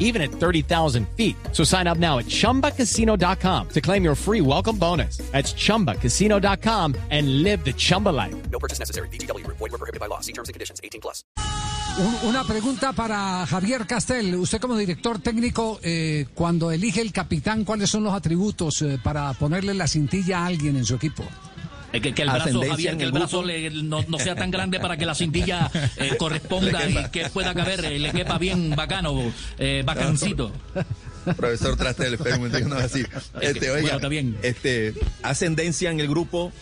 even at 30,000 feet. So sign up now at chumbacasino.com to claim your free welcome bonus. That's chumbacasino.com and live the Chumba life. No purchase necessary. BGW. Void were prohibited by law. See terms and conditions. 18 plus. Un- Una pregunta para Javier Castel. Usted como director técnico, eh, cuando elige el capitán, ¿cuáles son los atributos eh, para ponerle la cintilla a alguien en su equipo? Eh, Que, que el brazo, Javier, que el el brazo le- no, no sea tan grande para que la cintilla eh, corresponda y que pueda caber, eh, le quepa bien bacano, bacancito. Profesor un momento, no así. Este, oiga, bueno, está bien. este, ascendencia en el grupo,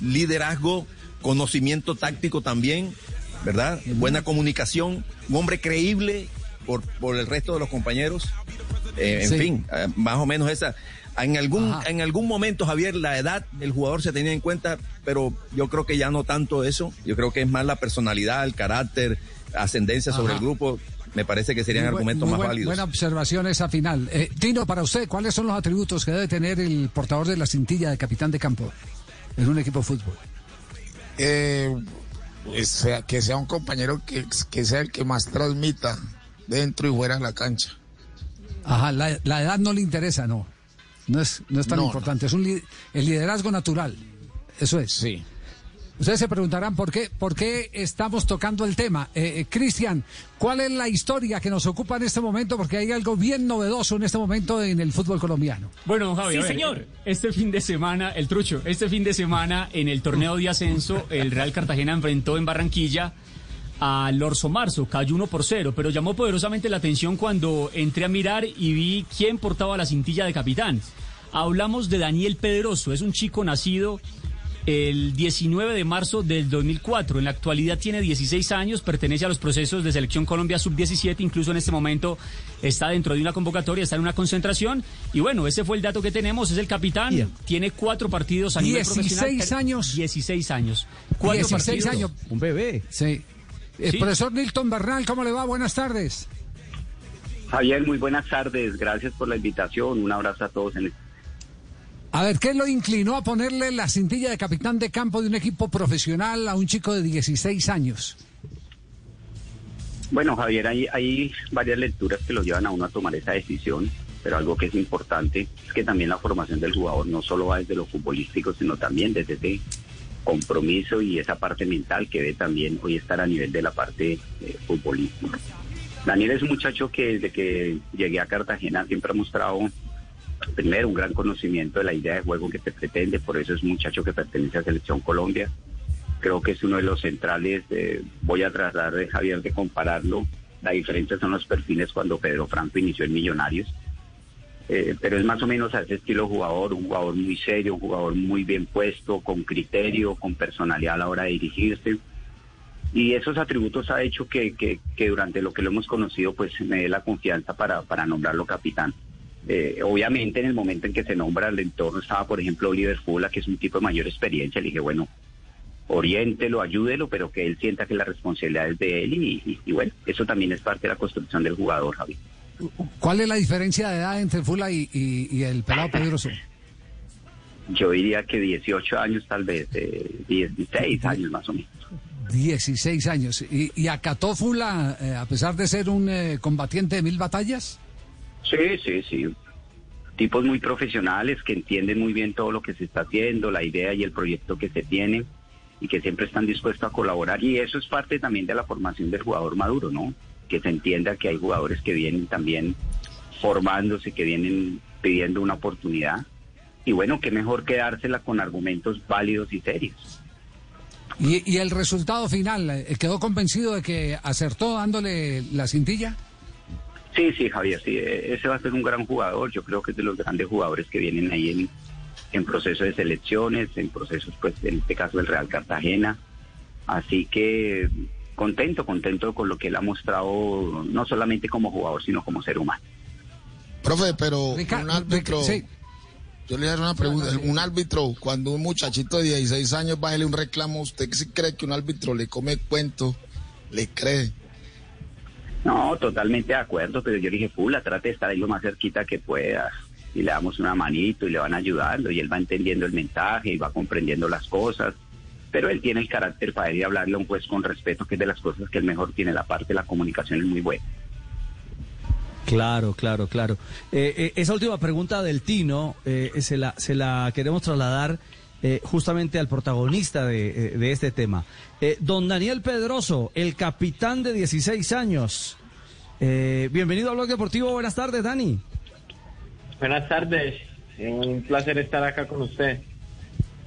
liderazgo, conocimiento táctico también, ¿verdad? Buena comunicación, un hombre creíble por, por el resto de los compañeros. Eh, en Sí. fin, más o menos esa. En algún, Ajá. en algún momento, Javier, la edad del jugador se tenía en cuenta, pero yo creo que ya no tanto eso. Yo creo que es más la personalidad, el carácter, ascendencia sobre el grupo. Me parece que serían Muy argumentos muy más buen- válidos. Buena observación esa final. Eh, Tino, para usted, ¿cuáles son los atributos que debe tener el portador de la cintilla de capitán de campo en un equipo de fútbol? eh, es- que sea un compañero que, que sea el que más transmita dentro y fuera de la cancha. Ajá, la, la edad no le interesa, no. No es, no es tan No, importante. Es un li- el liderazgo natural. Eso es. Sí. Ustedes se preguntarán por qué, por qué estamos tocando el tema. Eh, eh, Cristian, ¿cuál es la historia que nos ocupa en este momento? Porque hay algo bien novedoso en este momento en el fútbol colombiano. Bueno, don Javi, Sí, a ver, señor. Este fin de semana, el trucho, este fin de semana en el torneo de ascenso, el Real Cartagena enfrentó en Barranquilla al Orso Marzo, cayó 1 por 0, pero llamó poderosamente la atención cuando entré a mirar y vi quién portaba la cintilla de capitán. Hablamos de Daniel Pedroso, es un chico nacido el 19 de marzo del 2004. En la actualidad tiene 16 años, pertenece a los procesos de selección Colombia sub-17, incluso en este momento está dentro de una convocatoria, está en una concentración. Y bueno, ese fue el dato que tenemos, es el capitán, tiene cuatro partidos a nivel 16 profesional. años. 16 años. Cuatro 16 partidos. años. Un bebé. Sí. Eh, Sí. Profesor Nilton Bernal, ¿cómo le va? Buenas tardes. Javier, muy buenas tardes. Gracias por la invitación. Un abrazo a todos. En el... A ver, ¿qué lo inclinó a ponerle la cintilla de capitán de campo de un equipo profesional a un chico de 16 años? Bueno, Javier, hay, hay varias lecturas que lo llevan a uno a tomar esa decisión, pero algo que es importante es que también la formación del jugador no solo va desde lo futbolístico, sino también desde compromiso y esa parte mental que debe también hoy estar a nivel de la parte eh. Daniel es un muchacho que desde que llegué a Cartagena siempre ha mostrado primero un gran conocimiento de la idea de juego que se pretende, por eso es un muchacho que pertenece a Selección Colombia. Creo que es uno de los centrales, eh, voy a tratar de Javier de compararlo, la diferencia son los perfiles cuando Pedro Franco inició en Millonarios, Eh, pero es más o menos a ese estilo jugador, un jugador muy serio, un jugador muy bien puesto, con criterio, con personalidad a la hora de dirigirse. Y esos atributos ha hecho que, que, que durante lo que lo hemos conocido, pues me dé la confianza para, para nombrarlo capitán. Eh, obviamente en el momento en que se nombra el entorno estaba, por ejemplo, Oliver Fula, que es un tipo de mayor experiencia. Le dije, bueno, oriéntelo, ayúdelo, pero que él sienta que la responsabilidad es de él. Y, y- bueno, eso también es parte de la construcción del jugador, Javi. ¿Cuál es la diferencia de edad entre Fula y, y- y el pelado Pedroso? Yo diría que 18 años, tal vez, eh, 16 años más o menos. 16 años. ¿Y, y acató Fula, eh, a pesar de ser un eh, combatiente de mil batallas? Sí, sí, sí. Tipos muy profesionales que entienden muy bien todo lo que se está haciendo, la idea y el proyecto que se tiene y que siempre están dispuestos a colaborar. Y eso es parte también de la formación del jugador maduro, ¿no? Que se entienda que hay jugadores que vienen también formándose, que vienen pidiendo una oportunidad. Y bueno, qué mejor quedársela con argumentos válidos y serios. ¿Y, y el resultado final? eh, ¿Quedó convencido de que acertó dándole la cintilla? Sí, sí, Javier, sí, eh, ese va a ser un gran jugador. Yo creo que es de los grandes jugadores que vienen ahí en, en proceso de selecciones, en procesos, pues, en este caso del Real Cartagena. Así que contento, contento con lo que él ha mostrado, no solamente como jugador, sino como ser humano. Profe, pero Rica- un árbitro, Rica- sí. Yo le hago una pregunta. Un árbitro, cuando un muchachito de 16 años va a hacerle un reclamo, ¿usted sí cree que un árbitro le come cuento? ¿Le cree? No, totalmente de acuerdo, pero yo le dije, Pula, trate de estar ahí lo más cerquita que pueda. Y le damos una manito y le van ayudando y él va entendiendo el mensaje y va comprendiendo las cosas. Pero él tiene el carácter para ir a hablarle a un juez con respeto, que es de las cosas que él mejor tiene. La parte de la comunicación es muy buena. Claro, claro, claro. Eh, eh, esa última pregunta del Tino eh, se, la, se la queremos trasladar eh, justamente al protagonista de, eh, de este tema. Eh, don Daniel Pedroso, el capitán de 16 años. Eh, bienvenido a Blog Deportivo. Buenas tardes, Dani. Buenas tardes, un placer estar acá con usted.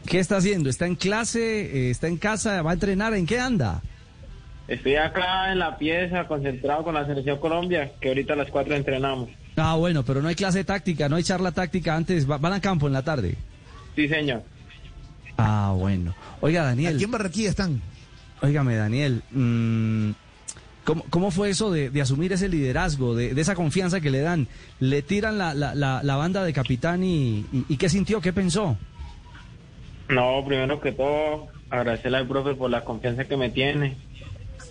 ¿Qué está haciendo? ¿Está en clase? Eh, ¿Está en casa? ¿Va a entrenar? ¿En qué anda? Estoy acá en la pieza, concentrado con la Selección Colombia, que ahorita a las 4 entrenamos. Ah, bueno, pero no hay clase táctica, no hay charla táctica antes. va- Van a campo en la tarde. Sí, señor. Ah, bueno. Oiga, Daniel. Aquí en Barranquilla están. Óigame, Daniel, mm, ¿cómo, cómo fue eso de, de asumir ese liderazgo, de, de esa confianza que le dan? ¿Le tiran la, la, la, la banda de capitán y, y, y qué sintió, qué pensó? No, primero que todo, agradecerle al profe por la confianza que me tiene,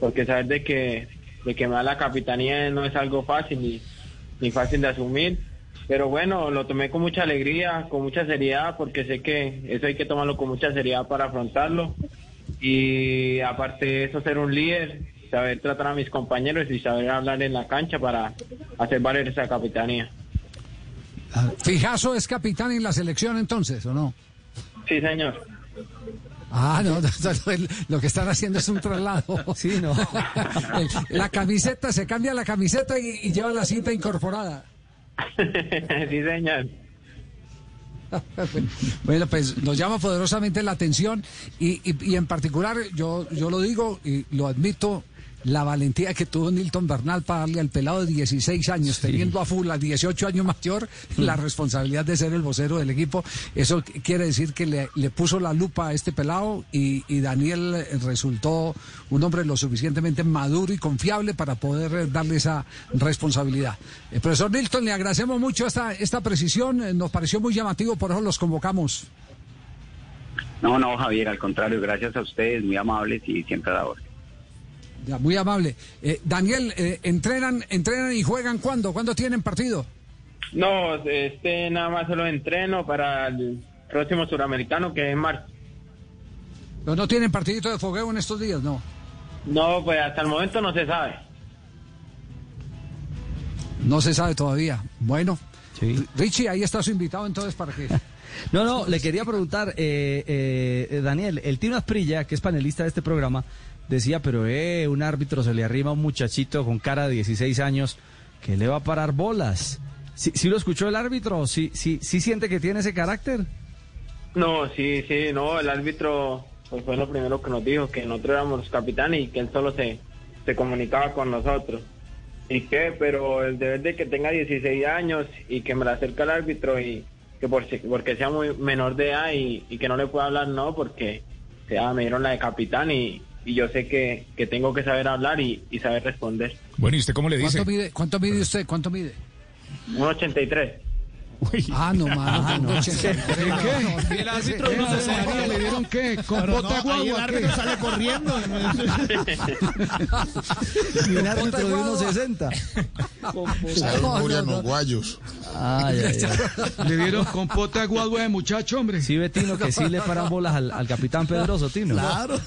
porque saber de que, de que me da la capitanía no es algo fácil ni, ni fácil de asumir. Pero bueno, lo tomé con mucha alegría, con mucha seriedad, porque sé que eso hay que tomarlo con mucha seriedad para afrontarlo. Y aparte de eso, ser un líder, saber tratar a mis compañeros y saber hablar en la cancha para hacer valer esa capitanía. Fijazo es capitán en la selección entonces, ¿o no? Sí, señor. Ah, no, no, no, lo que están haciendo es un traslado. Sí, no. La camiseta, se cambia la camiseta y, y lleva la cinta incorporada. sí, señor. Bueno, pues nos llama poderosamente la atención y, y- y en particular yo, yo lo digo y lo admito, la valentía que tuvo Nilton Bernal para darle al pelado de 16 años, teniendo a full a 18 años mayor, la responsabilidad de ser el vocero del equipo. Eso qu- quiere decir que le, le puso la lupa a este pelado y, y Daniel eh, resultó un hombre lo suficientemente maduro y confiable para poder eh, darle esa responsabilidad. Eh, profesor Nilton, le agradecemos mucho esta, esta precisión, eh, nos pareció muy llamativo, por eso los convocamos. No, no, Javier, al contrario, gracias a ustedes, muy amables y siempre a la orden. Ya, muy amable. Eh, Daniel, eh, ¿entrenan, ¿entrenan y juegan cuándo? ¿Cuándo tienen partido? No, este nada más solo entreno para el próximo suramericano que es en marzo. ¿No, no tienen partidito de fogueo en estos días? No. No, pues hasta el momento no se sabe. No se sabe todavía. Bueno. Richie, ahí está su invitado entonces para que... No, no, le quería preguntar, eh, eh, Daniel, el Tino Asprilla, que es panelista de este programa, decía, pero eh, un árbitro se le arrima a un muchachito con cara de 16 años que le va a parar bolas. ¿Sí, sí lo escuchó el árbitro? ¿Sí, sí, ¿Sí siente que tiene ese carácter? No, sí, sí, no, el árbitro pues fue lo primero que nos dijo, que nosotros éramos los capitanes y que él solo se, se comunicaba con nosotros. ¿Y qué? Pero el deber de que tenga 16 años y que me la acerque al árbitro y que por, si- porque sea muy menor de edad y, y que no le pueda hablar, no, porque sea, me dieron la de capitán y, y yo sé que, que tengo que saber hablar y, y saber responder. Bueno, ¿y usted cómo le dice? ¿Cuánto mide, ¿Cuánto mide usted? ¿Cuánto mide? Un 83. Ah, no, mano. no, ¿Qué? El árbitro no se María, ¿Le dieron qué? ¿Con bota no, ahí el guagua? árbitro qué? sale corriendo. Y un árbitro de unos 60. Usaron Muriano Guayos. Ay, ay, ay. Le dieron compota guagua de muchacho, hombre. Sí, ve, Tino, que sí le paran bolas al, al capitán Pedroso, Tino. Claro.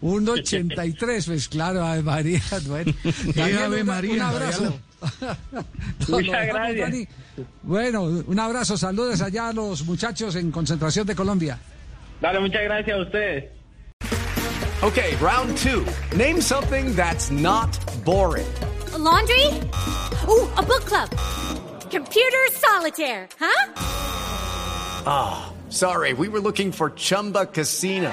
Un 83, pues claro, Ave María. Bueno, Daniel, Ave María, un abrazo. Muchas gracias. Dani. Bueno, un abrazo, saludos allá a los muchachos en concentración de Colombia. Dale, muchas gracias a ustedes. Okay, round two. Name something that's not boring. A laundry? Ooh, a book club. Computer solitaire, huh? Ah, sorry, we were looking for Chumba Casino.